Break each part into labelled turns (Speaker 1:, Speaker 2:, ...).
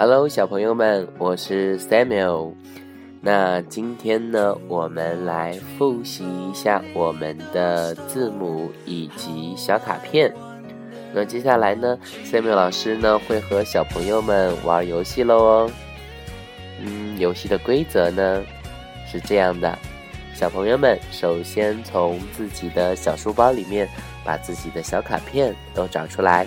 Speaker 1: Hello，小朋友们，我是 Samuel。那今天呢，我们来复习一下我们的字母以及小卡片。那接下来呢，Samuel 老师呢会和小朋友们玩游戏喽哦。嗯，游戏的规则呢是这样的：小朋友们首先从自己的小书包里面把自己的小卡片都找出来。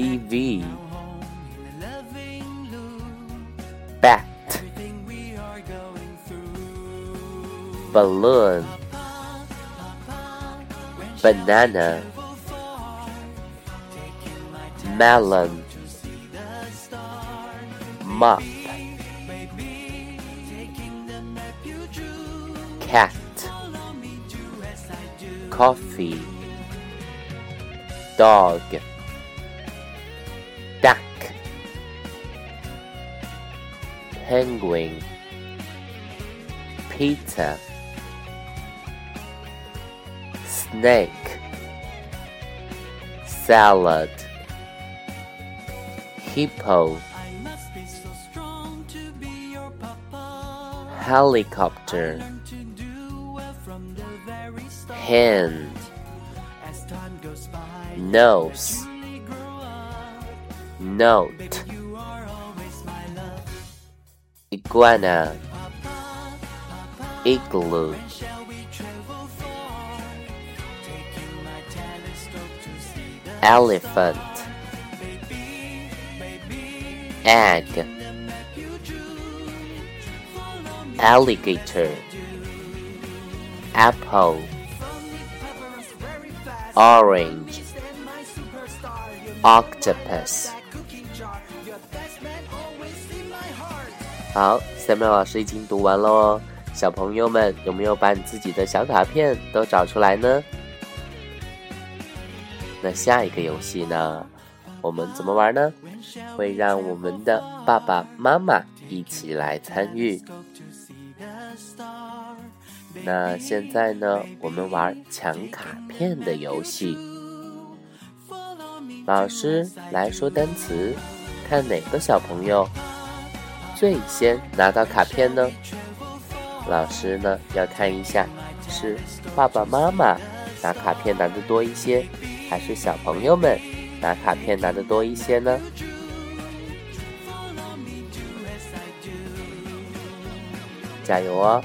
Speaker 1: TV Bat. Balloon. Banana. Melon. Mop Cat. Coffee. Dog penguin pizza snake salad hippo helicopter hand nose note iguana igloo. Elephant. Egg. Alligator. Apple. Orange. Octopus 好，三苗老师已经读完了哦。小朋友们有没有把你自己的小卡片都找出来呢？那下一个游戏呢？我们怎么玩呢？会让我们的爸爸妈妈一起来参与。那现在呢？我们玩抢卡片的游戏。老师来说单词，看哪个小朋友。最先拿到卡片呢？老师呢要看一下，是爸爸妈妈拿卡片拿的多一些，还是小朋友们拿卡片拿的多一些呢？加油哦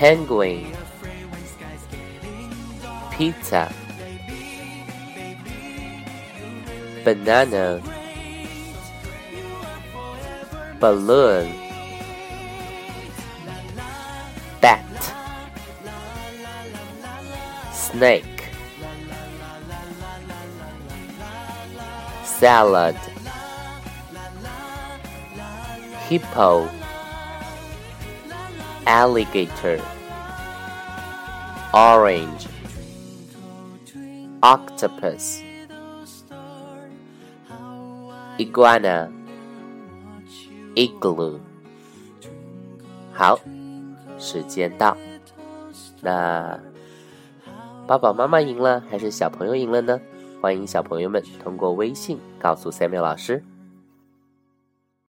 Speaker 1: ！Penguin，Pizza。Banana balloon bat snake salad hippo alligator orange octopus iguana igloo。好，时间到。那爸爸妈妈赢了还是小朋友赢了呢？欢迎小朋友们通过微信告诉 Samuel 老师。